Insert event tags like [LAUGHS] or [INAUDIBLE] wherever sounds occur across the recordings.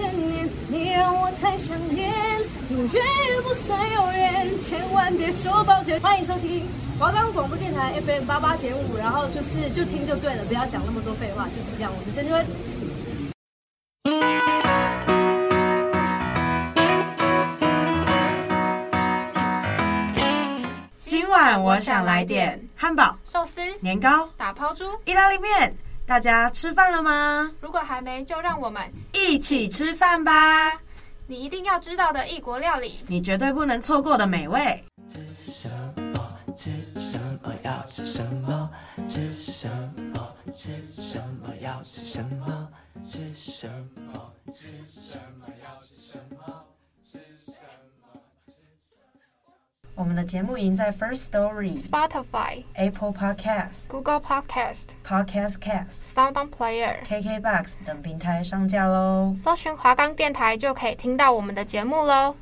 千年，你让我太想念，永远也不算永远，千万别说抱歉。欢迎收听华冈广播电台 FM 八八点五，然后就是就听就对了，不要讲那么多废话，就是这样。我是曾芷芬。今晚我想来点汉堡、寿司、年糕、打抛猪、意大利面。大家吃饭了吗？如果还没，就让我们一起吃饭吧！你一定要知道的异国料理，你绝对不能错过的美味。吃什么？吃什么？要吃什么？吃什么？吃什么？要吃什么？吃什么？吃什么？要吃什么？我们的节目已经在 First Story、Spotify、Apple Podcast、Google Podcast、Podcast Cast、Sound On Player、KKBox 等平台上架喽。搜寻华冈电台就可以听到我们的节目喽。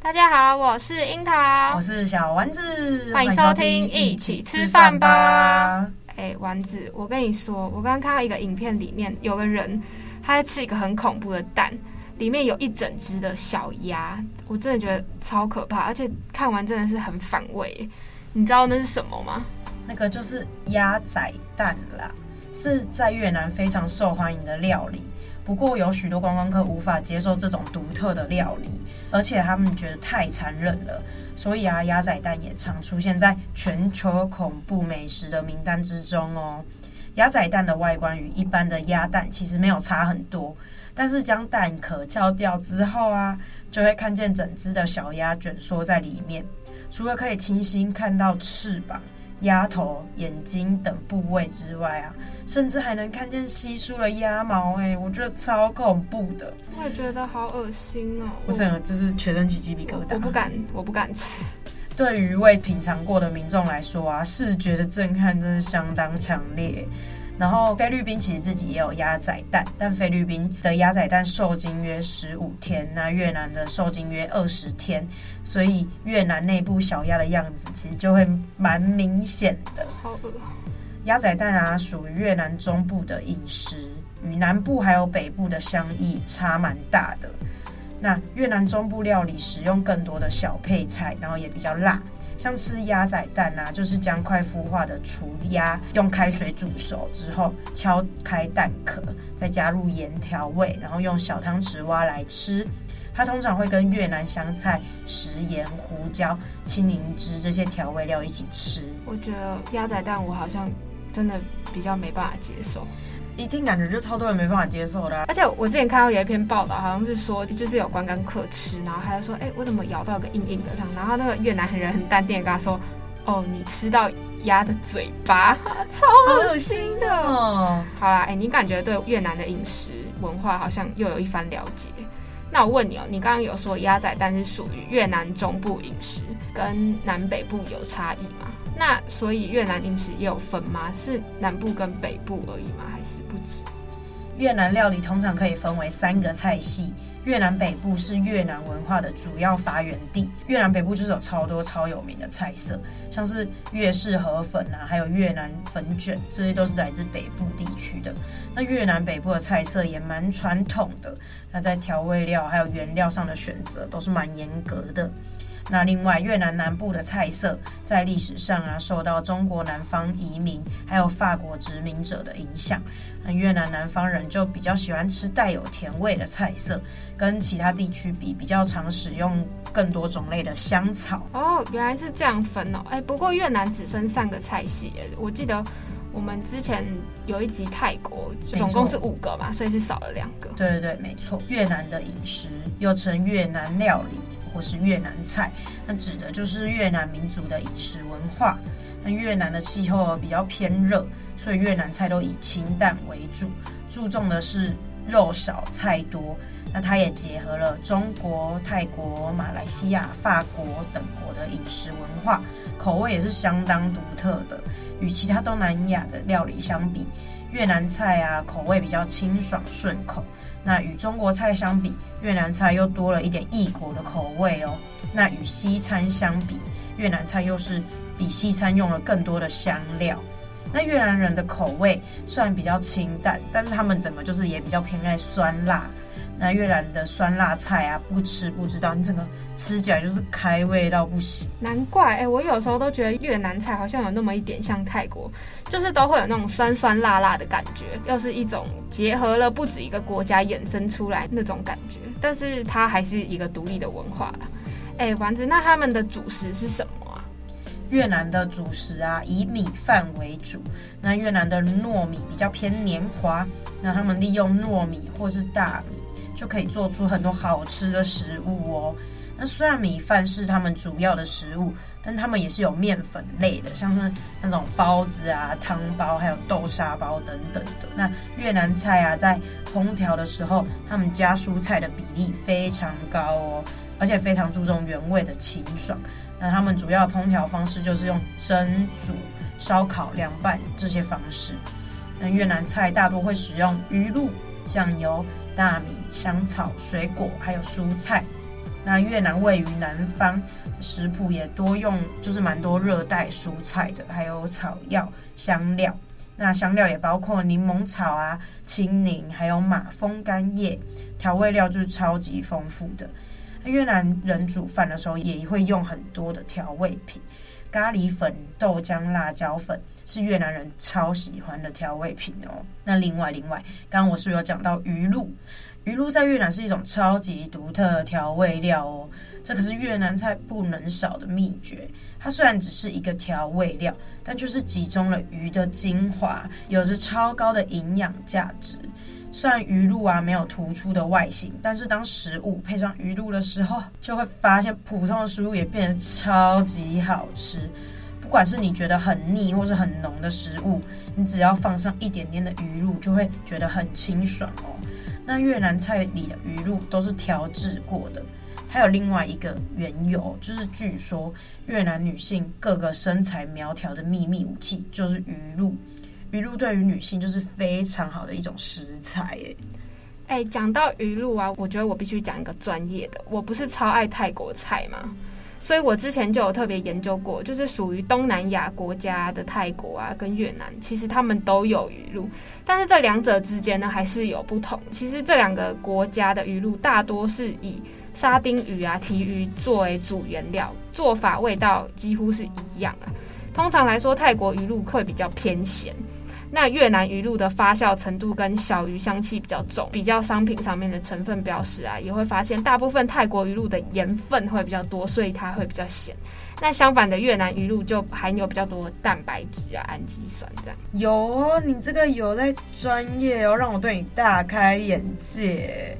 大家好，我是樱桃，我是小丸子，欢迎收听一起吃饭吧。哎，丸子，我跟你说，我刚刚看到一个影片，里面有个人他在吃一个很恐怖的蛋。里面有一整只的小鸭，我真的觉得超可怕，而且看完真的是很反胃。你知道那是什么吗？那个就是鸭仔蛋啦，是在越南非常受欢迎的料理。不过有许多观光客无法接受这种独特的料理，而且他们觉得太残忍了，所以啊，鸭仔蛋也常出现在全球恐怖美食的名单之中哦。鸭仔蛋的外观与一般的鸭蛋其实没有差很多。但是将蛋壳敲掉之后啊，就会看见整只的小鸭卷缩在里面。除了可以清晰看到翅膀、鸭头、眼睛等部位之外啊，甚至还能看见稀疏的鸭毛。哎，我觉得超恐怖的。我也觉得好恶心哦！我整个就是全身起鸡皮疙瘩。我不敢，我不敢吃。对于未品尝过的民众来说啊，视觉的震撼真是相当强烈。然后菲律宾其实自己也有鸭仔蛋，但菲律宾的鸭仔蛋受精约十五天，那越南的受精约二十天，所以越南内部小鸭的样子其实就会蛮明显的。好饿。鸭仔蛋啊，属于越南中部的饮食，与南部还有北部的相异差蛮大的。那越南中部料理使用更多的小配菜，然后也比较辣。像吃鸭仔蛋啊，就是将快孵化的雏鸭用开水煮熟之后，敲开蛋壳，再加入盐调味，然后用小汤匙挖来吃。它通常会跟越南香菜、食盐、胡椒、青柠汁这些调味料一起吃。我觉得鸭仔蛋我好像真的比较没办法接受。一听感觉就超多人没办法接受的，啊，而且我之前看到有一篇报道，好像是说就是有观光客吃，然后他就说，哎，我怎么咬到一个硬硬的这样？然后那个越南人很淡定跟他说，哦，你吃到鸭的嘴巴，[LAUGHS] 超恶心的。哦，好啦，哎，你感觉对越南的饮食文化好像又有一番了解。那我问你哦，你刚刚有说鸭仔蛋是属于越南中部饮食，跟南北部有差异吗？那所以越南饮食也有分吗？是南部跟北部而已吗？还是不止？越南料理通常可以分为三个菜系。越南北部是越南文化的主要发源地。越南北部就是有超多超有名的菜色，像是越式河粉啊，还有越南粉卷，这些都是来自北部地区的。那越南北部的菜色也蛮传统的，那在调味料还有原料上的选择都是蛮严格的。那另外，越南南部的菜色在历史上啊，受到中国南方移民还有法国殖民者的影响。那越南南方人就比较喜欢吃带有甜味的菜色，跟其他地区比，比较常使用更多种类的香草。哦，原来是这样分哦。哎，不过越南只分三个菜系，我记得我们之前有一集泰国，总共是五个嘛，所以是少了两个。对对对，没错。越南的饮食又称越南料理。或是越南菜，那指的就是越南民族的饮食文化。那越南的气候比较偏热，所以越南菜都以清淡为主，注重的是肉少菜多。那它也结合了中国、泰国、马来西亚、法国等国的饮食文化，口味也是相当独特的。与其他东南亚的料理相比，越南菜啊口味比较清爽顺口。那与中国菜相比，越南菜又多了一点异国的口味哦。那与西餐相比，越南菜又是比西餐用了更多的香料。那越南人的口味虽然比较清淡，但是他们整个就是也比较偏爱酸辣。那越南的酸辣菜啊，不吃不知道，你整个吃起来就是开胃到不行。难怪，哎、欸，我有时候都觉得越南菜好像有那么一点像泰国，就是都会有那种酸酸辣辣的感觉，又是一种结合了不止一个国家衍生出来那种感觉。但是它还是一个独立的文化。哎、欸，丸子，那他们的主食是什么啊？越南的主食啊，以米饭为主。那越南的糯米比较偏黏滑，那他们利用糯米或是大米。就可以做出很多好吃的食物哦。那虽然米饭是他们主要的食物，但他们也是有面粉类的，像是那种包子啊、汤包，还有豆沙包等等的。那越南菜啊，在烹调的时候，他们加蔬菜的比例非常高哦，而且非常注重原味的清爽。那他们主要烹调方式就是用蒸、煮、烧烤、凉拌这些方式。那越南菜大多会使用鱼露、酱油、大米。香草、水果还有蔬菜。那越南位于南方，食谱也多用，就是蛮多热带蔬菜的，还有草药、香料。那香料也包括柠檬草啊、青柠，还有马蜂干叶。调味料就是超级丰富的。越南人煮饭的时候也会用很多的调味品，咖喱粉、豆浆、辣椒粉是越南人超喜欢的调味品哦。那另外，另外，刚刚我是有讲到鱼露？鱼露在越南是一种超级独特的调味料哦，这可是越南菜不能少的秘诀。它虽然只是一个调味料，但就是集中了鱼的精华，有着超高的营养价值。虽然鱼露啊没有突出的外形，但是当食物配上鱼露的时候，就会发现普通的食物也变得超级好吃。不管是你觉得很腻或是很浓的食物，你只要放上一点点的鱼露，就会觉得很清爽哦。那越南菜里的鱼露都是调制过的，还有另外一个缘由，就是据说越南女性各个身材苗条的秘密武器就是鱼露。鱼露对于女性就是非常好的一种食材，哎，讲到鱼露啊，我觉得我必须讲一个专业的，我不是超爱泰国菜吗？所以我之前就有特别研究过，就是属于东南亚国家的泰国啊，跟越南，其实他们都有鱼露，但是这两者之间呢，还是有不同。其实这两个国家的鱼露大多是以沙丁鱼啊、提鱼作为主原料，做法味道几乎是一样啊。通常来说，泰国鱼露会比较偏咸。那越南鱼露的发酵程度跟小鱼香气比较重，比较商品上面的成分标识啊，也会发现大部分泰国鱼露的盐分会比较多，所以它会比较咸。那相反的越南鱼露就含有比较多的蛋白质啊、氨基酸这样。有，你这个有在专业哦，让我对你大开眼界。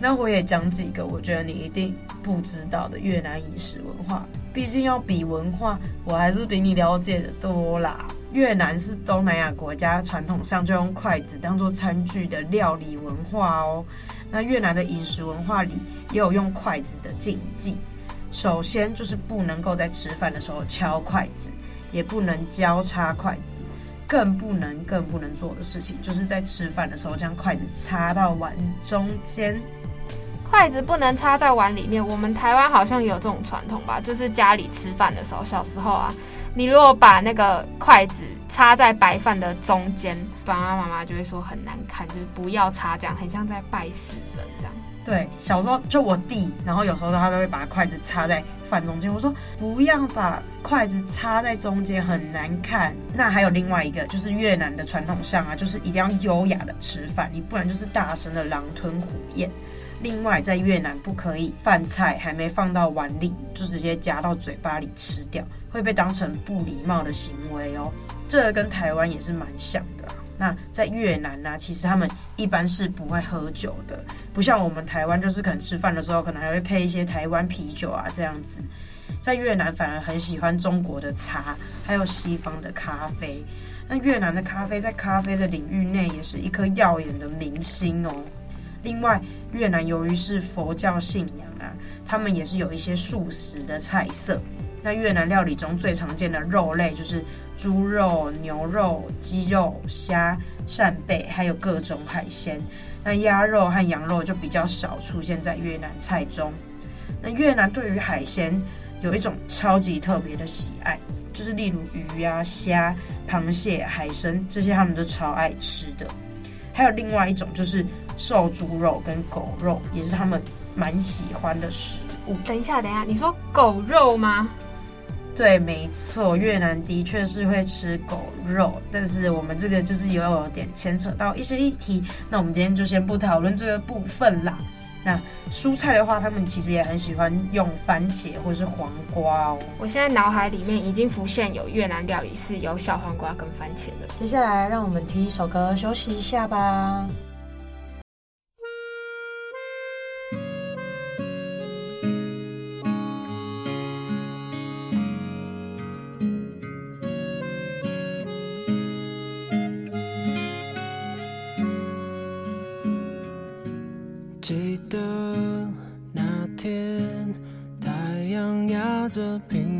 那我也讲几个我觉得你一定不知道的越南饮食文化，毕竟要比文化，我还是比你了解的多啦。越南是东南亚国家，传统上就用筷子当做餐具的料理文化哦。那越南的饮食文化里也有用筷子的禁忌。首先就是不能够在吃饭的时候敲筷子，也不能交叉筷子，更不能更不能做的事情，就是在吃饭的时候将筷子插到碗中间。筷子不能插在碗里面。我们台湾好像有这种传统吧？就是家里吃饭的时候，小时候啊。你如果把那个筷子插在白饭的中间，爸爸妈妈就会说很难看，就是不要插这样，很像在拜死人这样。对，小时候就我弟，然后有时候他都会把筷子插在饭中间，我说不要把筷子插在中间，很难看。那还有另外一个，就是越南的传统上啊，就是一定要优雅的吃饭，你不然就是大声的狼吞虎咽。另外，在越南不可以饭菜还没放到碗里就直接夹到嘴巴里吃掉，会被当成不礼貌的行为哦。这跟台湾也是蛮像的。那在越南呢，其实他们一般是不会喝酒的，不像我们台湾，就是可能吃饭的时候可能还会配一些台湾啤酒啊这样子。在越南反而很喜欢中国的茶，还有西方的咖啡。那越南的咖啡在咖啡的领域内也是一颗耀眼的明星哦。另外，越南由于是佛教信仰啊，他们也是有一些素食的菜色。那越南料理中最常见的肉类就是猪肉、牛肉、鸡肉、虾、扇贝，还有各种海鲜。那鸭肉和羊肉就比较少出现在越南菜中。那越南对于海鲜有一种超级特别的喜爱，就是例如鱼啊、虾、螃蟹、海参这些，他们都超爱吃的。还有另外一种就是瘦猪肉跟狗肉，也是他们蛮喜欢的食物。等一下，等一下，你说狗肉吗？对，没错，越南的确是会吃狗肉，但是我们这个就是有有点牵扯到一些议题，那我们今天就先不讨论这个部分啦。那蔬菜的话，他们其实也很喜欢用番茄或是黄瓜哦。我现在脑海里面已经浮现有越南料理是有小黄瓜跟番茄的。接下来，让我们听一首歌休息一下吧。记得那天太阳压着平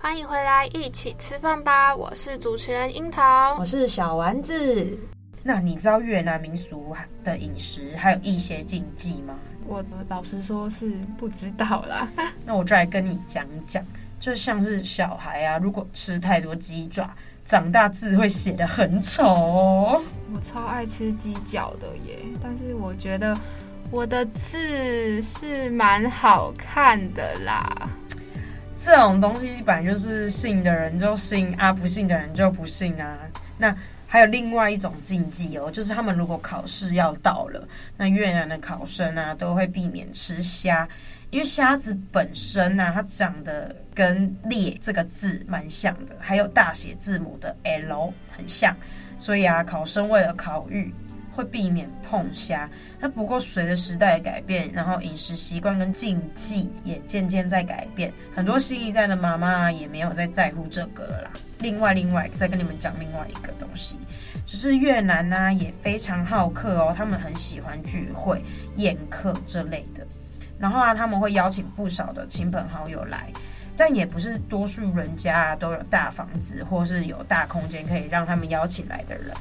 欢迎回来，一起吃饭吧！我是主持人樱桃，我是小丸子。那你知道越南民俗的饮食还有一些禁忌吗？我老实说是不知道啦。[LAUGHS] 那我就来跟你讲讲，就像是小孩啊，如果吃太多鸡爪，长大字会写得很丑哦。我超爱吃鸡脚的耶，但是我觉得我的字是蛮好看的啦。这种东西本来就是信的人就信啊，不信的人就不信啊。那还有另外一种禁忌哦，就是他们如果考试要到了，那越南的考生啊都会避免吃虾，因为虾子本身呢、它长得跟“裂”这个字蛮像的，还有大写字母的 L 很像，所以啊，考生为了考虑，会避免碰虾。那不过随着时代的改变，然后饮食习惯跟禁忌也渐渐在改变，很多新一代的妈妈也没有再在乎这个了啦。另外，另外再跟你们讲另外一个东西，就是越南呢、也非常好客哦，他们很喜欢聚会、宴客这类的。然后啊，他们会邀请不少的亲朋好友来，但也不是多数人家都有大房子或是有大空间可以让他们邀请来的人。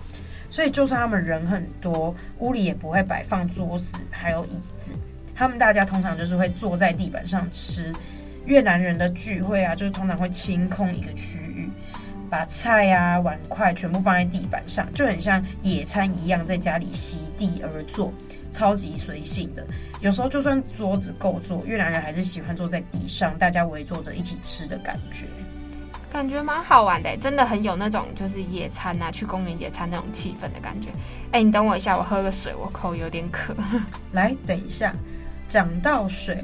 所以，就算他们人很多，屋里也不会摆放桌子还有椅子。他们大家通常就是会坐在地板上吃。越南人的聚会啊，就是通常会清空一个区域，把菜啊碗筷全部放在地板上，就很像野餐一样，在家里席地而坐，超级随性的。有时候就算桌子够坐，越南人还是喜欢坐在地上，大家围坐着一起吃的感觉。感觉蛮好玩的，真的很有那种就是野餐啊，去公园野餐那种气氛的感觉。哎，你等我一下，我喝个水，我口有点渴。[LAUGHS] 来，等一下，讲到水，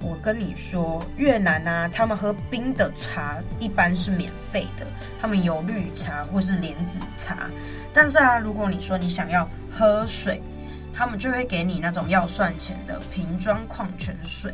我跟你说，越南啊，他们喝冰的茶一般是免费的，他们有绿茶或是莲子茶。但是啊，如果你说你想要喝水，他们就会给你那种要算钱的瓶装矿泉水，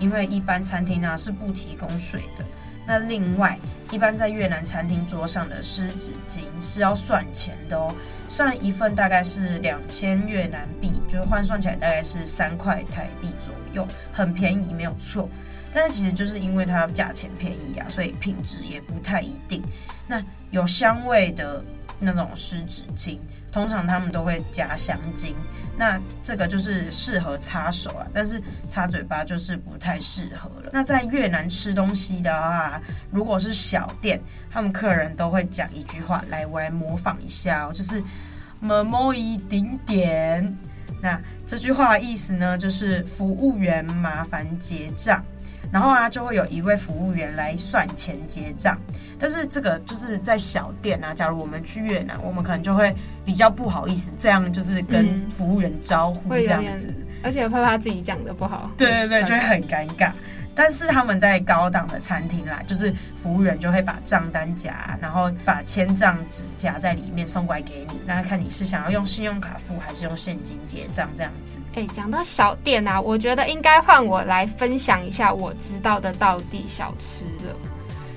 因为一般餐厅啊是不提供水的。那另外，一般在越南餐厅桌上的湿纸巾是要算钱的哦，算一份大概是两千越南币，就是换算起来大概是三块台币左右，很便宜，没有错。但是其实就是因为它价钱便宜啊，所以品质也不太一定。那有香味的那种湿纸巾，通常他们都会加香精。那这个就是适合擦手啊，但是擦嘴巴就是不太适合了。那在越南吃东西的话，如果是小店，他们客人都会讲一句话，来，我来模仿一下哦，就是“么么一丁点”。那这句话的意思呢，就是服务员麻烦结账，然后啊，就会有一位服务员来算钱结账。但是这个就是在小店啊，假如我们去越南，我们可能就会比较不好意思，这样就是跟服务员招呼这样子，嗯、而且怕怕自己讲的不好，对对对，就会很尴尬。但是他们在高档的餐厅啦，就是服务员就会把账单夹，然后把签账纸夹在里面送过来给你，那看你是想要用信用卡付还是用现金结账这样子。哎，讲到小店啊，我觉得应该换我来分享一下我知道的道地小吃了。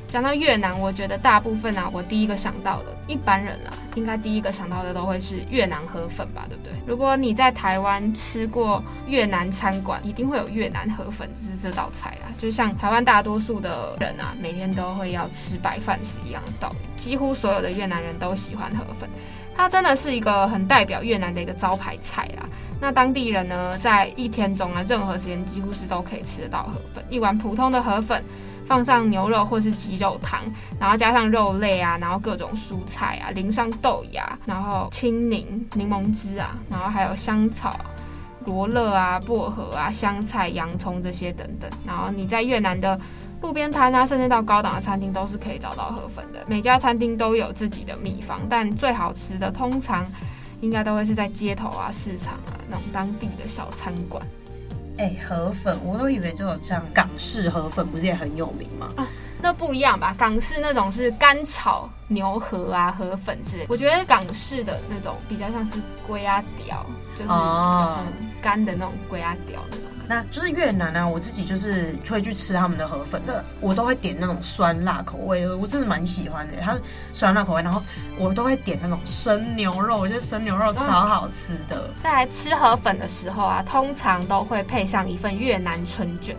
讲到越南，我觉得大部分啊，我第一个想到的，一般人啊，应该第一个想到的都会是越南河粉吧，对不对？如果你在台湾吃过越南餐馆，一定会有越南河粉，就是这道菜啊。就像台湾大多数的人啊，每天都会要吃白饭是一样的道理。几乎所有的越南人都喜欢河粉，它真的是一个很代表越南的一个招牌菜啦。那当地人呢，在一天中啊，任何时间几乎是都可以吃得到河粉，一碗普通的河粉。放上牛肉或是鸡肉汤，然后加上肉类啊，然后各种蔬菜啊，淋上豆芽，然后青柠、柠檬汁啊，然后还有香草、罗勒啊、薄荷啊、香菜、洋葱这些等等。然后你在越南的路边摊啊，甚至到高档的餐厅都是可以找到河粉的。每家餐厅都有自己的秘方，但最好吃的通常应该都会是在街头啊、市场啊那种当地的小餐馆。哎、欸，河粉我都以为这种像港式河粉，不是也很有名吗？啊，那不一样吧？港式那种是干炒牛河啊，河粉之类。我觉得港式的那种比较像是龟啊屌，就是很干的那种龟啊屌那种。那就是越南啊，我自己就是会去吃他们的河粉的，我都会点那种酸辣口味的，我真的蛮喜欢的。它酸辣口味，然后我都会点那种生牛肉，我觉得生牛肉超好吃的。在吃河粉的时候啊，通常都会配上一份越南春卷。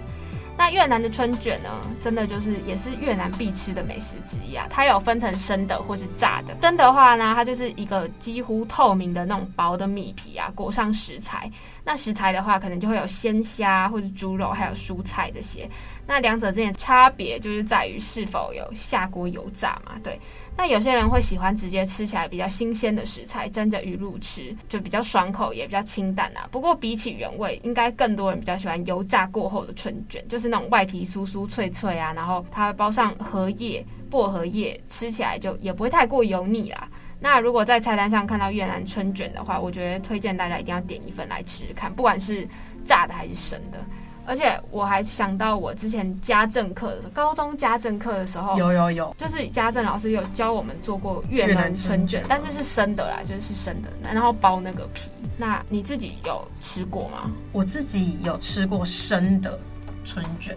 那越南的春卷呢，真的就是也是越南必吃的美食之一啊。它有分成生的或是炸的。生的话呢，它就是一个几乎透明的那种薄的米皮啊，裹上食材。那食材的话，可能就会有鲜虾或者猪肉，还有蔬菜这些。那两者之间的差别就是在于是否有下锅油炸嘛？对。那有些人会喜欢直接吃起来比较新鲜的食材，蒸着鱼露吃，就比较爽口，也比较清淡啊。不过比起原味，应该更多人比较喜欢油炸过后的春卷，就是那种外皮酥酥脆脆啊，然后它包上荷叶、薄荷叶，吃起来就也不会太过油腻啦。那如果在菜单上看到越南春卷的话，我觉得推荐大家一定要点一份来吃吃看，不管是炸的还是生的。而且我还想到我之前家政课的时候，高中家政课的时候，有有有，就是家政老师有教我们做过越南春卷，但是是生的啦，就是是生的，然后包那个皮。那你自己有吃过吗？我自己有吃过生的春卷。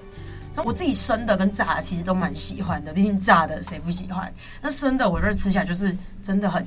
我自己生的跟炸的其实都蛮喜欢的，毕竟炸的谁不喜欢？那生的我觉得吃起来就是真的很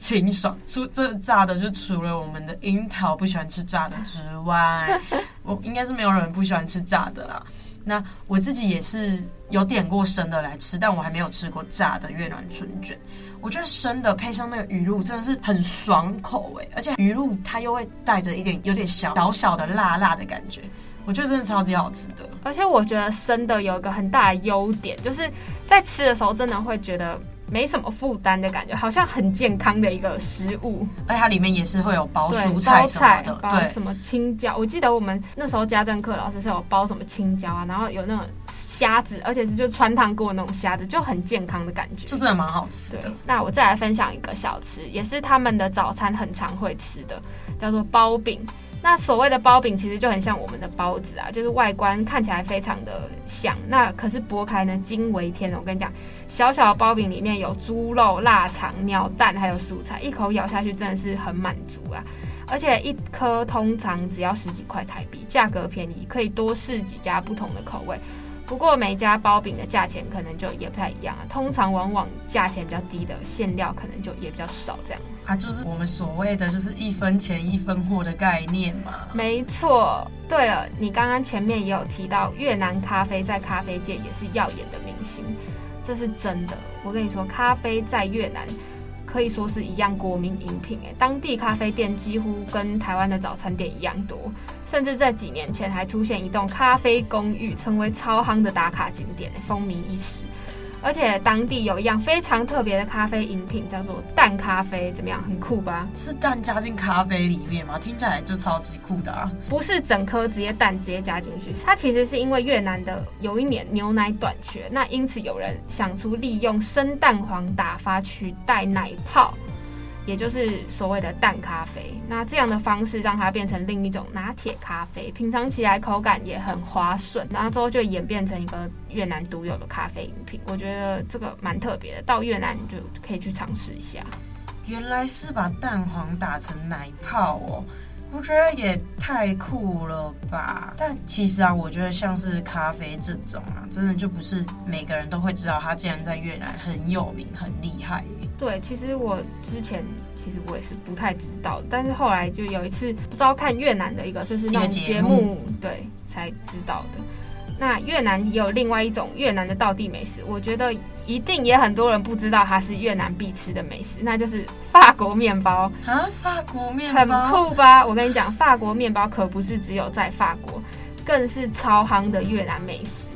清爽。除这炸的，就除了我们的樱桃不喜欢吃炸的之外，我应该是没有人不喜欢吃炸的啦。那我自己也是有点过生的来吃，但我还没有吃过炸的越南春卷。我觉得生的配上那个鱼露真的是很爽口哎，而且鱼露它又会带着一点有点小小小的辣辣的感觉。我觉得真的超级好吃的，而且我觉得生的有一个很大的优点，就是在吃的时候真的会觉得没什么负担的感觉，好像很健康的一个食物。而且它里面也是会有包蔬菜什么的，包什么青椒。我记得我们那时候家政课老师是有包什么青椒啊，然后有那种虾子，而且是就穿烫过那种虾子，就很健康的感觉，就真的蛮好吃的。那我再来分享一个小吃，也是他们的早餐很常会吃的，叫做包饼。那所谓的包饼其实就很像我们的包子啊，就是外观看起来非常的像。那可是剥开呢，惊为天人！我跟你讲，小小的包饼里面有猪肉、腊肠、鸟蛋，还有蔬菜，一口咬下去真的是很满足啊！而且一颗通常只要十几块台币，价格便宜，可以多试几家不同的口味。不过每家包饼的价钱可能就也不太一样啊，通常往往价钱比较低的馅料可能就也比较少，这样。啊，就是我们所谓的就是一分钱一分货的概念嘛。没错。对了，你刚刚前面也有提到越南咖啡在咖啡界也是耀眼的明星，这是真的。我跟你说，咖啡在越南。可以说是一样国民饮品诶，当地咖啡店几乎跟台湾的早餐店一样多，甚至在几年前还出现一栋咖啡公寓，成为超夯的打卡景点，风靡一时。而且当地有一样非常特别的咖啡饮品，叫做蛋咖啡，怎么样？很酷吧？是蛋加进咖啡里面吗？听起来就超级酷的啊！不是整颗直接蛋直接加进去，它其实是因为越南的有一年牛奶短缺，那因此有人想出利用生蛋黄打发取代奶泡。也就是所谓的蛋咖啡，那这样的方式让它变成另一种拿铁咖啡，品尝起来口感也很滑顺，然后之后就演变成一个越南独有的咖啡饮品。我觉得这个蛮特别的，到越南你就可以去尝试一下。原来是把蛋黄打成奶泡哦。我觉得也太酷了吧！但其实啊，我觉得像是咖啡这种啊，真的就不是每个人都会知道，它竟然在越南很有名、很厉害。对，其实我之前其实我也是不太知道，但是后来就有一次不知道看越南的一个就是那种节目，对，才知道的。那越南也有另外一种越南的道地美食，我觉得一定也很多人不知道它是越南必吃的美食，那就是法国面包啊！法国面包很酷吧？我跟你讲，法国面包可不是只有在法国，更是超夯的越南美食。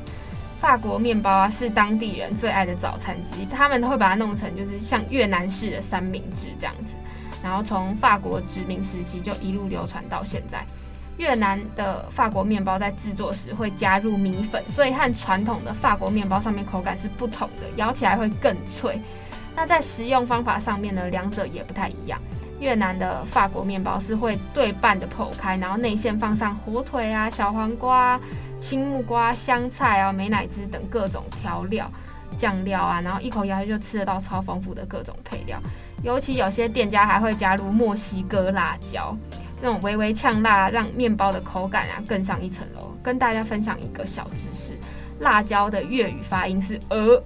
法国面包啊，是当地人最爱的早餐之一，他们会把它弄成就是像越南式的三明治这样子，然后从法国殖民时期就一路流传到现在。越南的法国面包在制作时会加入米粉，所以和传统的法国面包上面口感是不同的，咬起来会更脆。那在食用方法上面呢，两者也不太一样。越南的法国面包是会对半的剖开，然后内馅放上火腿啊、小黄瓜、青木瓜、香菜啊、美乃滋等各种调料、酱料啊，然后一口咬下去就吃得到超丰富的各种配料。尤其有些店家还会加入墨西哥辣椒。那种微微呛辣，让面包的口感啊更上一层楼。跟大家分享一个小知识：辣椒的粤语发音是“呃”。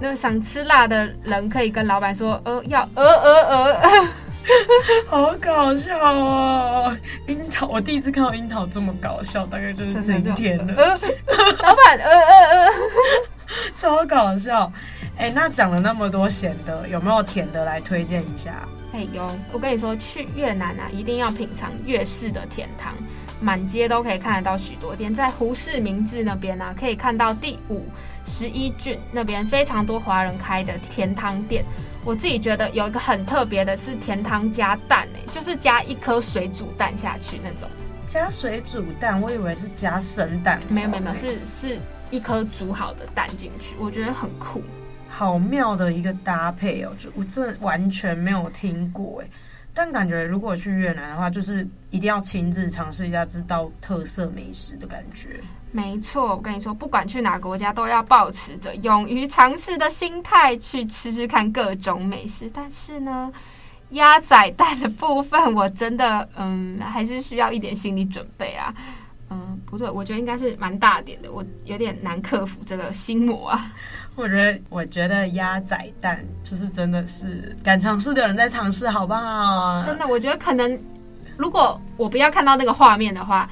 那想吃辣的人可以跟老板说：“呃，要呃呃呃。” [LAUGHS] 好搞笑哦！樱桃，我第一次看到樱桃这么搞笑，大概就是今天的。呃，老板，呃呃呃，[LAUGHS] 超搞笑。哎、欸，那讲了那么多咸的，有没有甜的来推荐一下？哎、欸，有，我跟你说，去越南啊，一定要品尝越式的甜汤，满街都可以看得到许多店。在胡志明治那边呢、啊，可以看到第五十一郡那边非常多华人开的甜汤店。我自己觉得有一个很特别的是甜汤加蛋、欸，哎，就是加一颗水煮蛋下去那种。加水煮蛋，我以为是加生蛋。没有没有没有，是是一颗煮好的蛋进去，我觉得很酷。好妙的一个搭配哦！就我这完全没有听过哎。但感觉如果去越南的话，就是一定要亲自尝试一下这道特色美食的感觉。没错，我跟你说，不管去哪个国家，都要保持着勇于尝试的心态去吃吃看各种美食。但是呢，鸭仔蛋的部分，我真的嗯，还是需要一点心理准备啊。嗯，不对，我觉得应该是蛮大点的，我有点难克服这个心魔啊。我觉得，我觉得鸭仔蛋就是真的是敢尝试的人在尝试，好不好？真的，我觉得可能，如果我不要看到那个画面的话，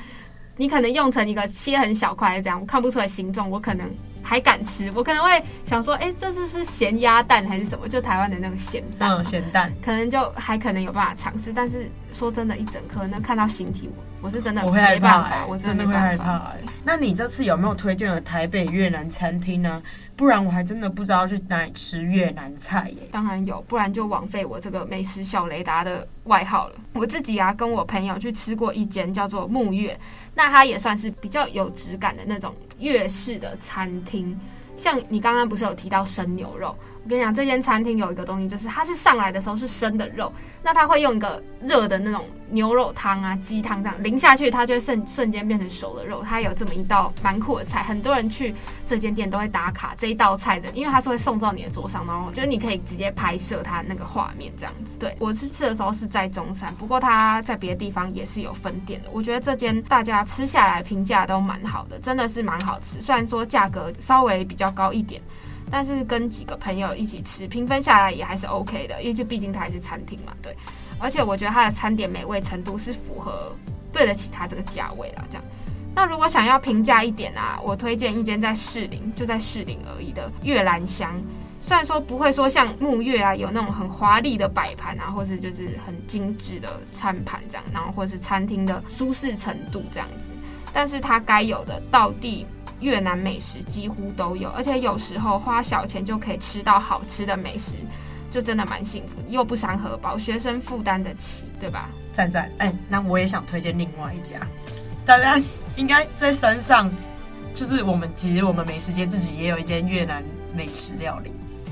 你可能用成一个切很小块这样，我看不出来形状，我可能。还敢吃？我可能会想说，哎、欸，这是不是咸鸭蛋还是什么？就台湾的那个咸蛋，嗯，咸蛋，可能就还可能有办法尝试。但是说真的，一整颗那看到形体，我我是真的我会害怕、欸，我真的会害怕、欸。那你这次有没有推荐的台北越南餐厅呢？不然我还真的不知道去哪里吃越南菜耶。当然有，不然就枉费我这个美食小雷达的外号了。我自己啊，跟我朋友去吃过一间叫做木月，那它也算是比较有质感的那种。粤式的餐厅，像你刚刚不是有提到生牛肉？我跟你讲，这间餐厅有一个东西，就是它是上来的时候是生的肉，那它会用一个热的那种牛肉汤啊、鸡汤这样淋下去，它就会瞬瞬间变成熟的肉。它有这么一道蛮酷的菜，很多人去这间店都会打卡这一道菜的，因为它是会送到你的桌上，然后就是你可以直接拍摄它那个画面这样子。对，我是吃的时候是在中山，不过它在别的地方也是有分店的。我觉得这间大家吃下来评价都蛮好的，真的是蛮好吃，虽然说价格稍微比较高一点。但是跟几个朋友一起吃，平分下来也还是 OK 的，因为就毕竟它还是餐厅嘛，对。而且我觉得它的餐点美味程度是符合对得起它这个价位啦。这样。那如果想要平价一点啊，我推荐一间在士林，就在士林而已的月兰香。虽然说不会说像沐月啊有那种很华丽的摆盘啊，或是就是很精致的餐盘这样，然后或是餐厅的舒适程度这样子，但是它该有的道地。越南美食几乎都有，而且有时候花小钱就可以吃到好吃的美食，就真的蛮幸福，又不伤荷包，学生负担得起，对吧？赞赞，哎、那我也想推荐另外一家，大家应该在山上，就是我们其实我们美食街自己也有一间越南美食料理，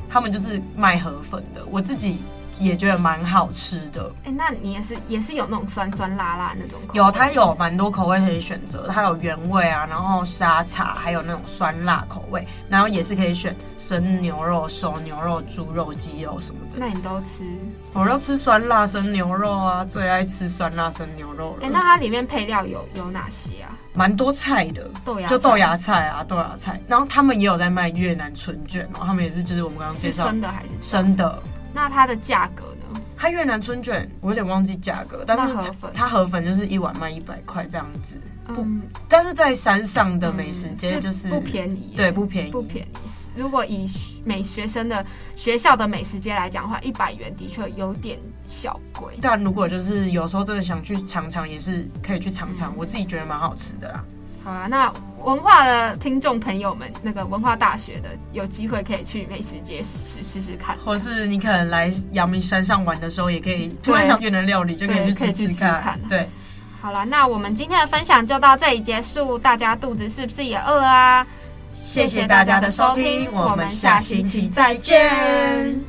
他们就是卖河粉的，我自己。也觉得蛮好吃的，哎、欸，那你也是也是有那种酸酸辣辣那种口味？有，它有蛮多口味可以选择，它有原味啊，然后沙茶，还有那种酸辣口味，然后也是可以选生牛肉、熟牛肉、猪肉、鸡肉什么的。那你都吃？我都吃酸辣生牛肉啊，最爱吃酸辣生牛肉了。哎、欸，那它里面配料有有哪些啊？蛮多菜的，豆芽就豆芽菜啊，豆芽菜。然后他们也有在卖越南春卷哦，他们也是就是我们刚刚介绍生的还是生的？那它的价格呢？它越南春卷我有点忘记价格，但是河粉它河粉就是一碗卖一百块这样子。不、嗯，但是在山上的美食街就是、不便宜，对，不便宜，不便宜。如果以美学生的学校的美食街来讲的话，一百元的确有点小贵。但如果就是有时候真的想去尝尝，也是可以去尝尝、嗯。我自己觉得蛮好吃的啦。好啦，那文化的听众朋友们，那个文化大学的有机会可以去美食街试试试看，或是你可能来阳明山上玩的时候，也可以突然想越南料理，就可以去吃吃看。对，好了，那我们今天的分享就到这里结束，大家肚子是不是也饿了啊？谢谢大家的收听，我们下星期再见。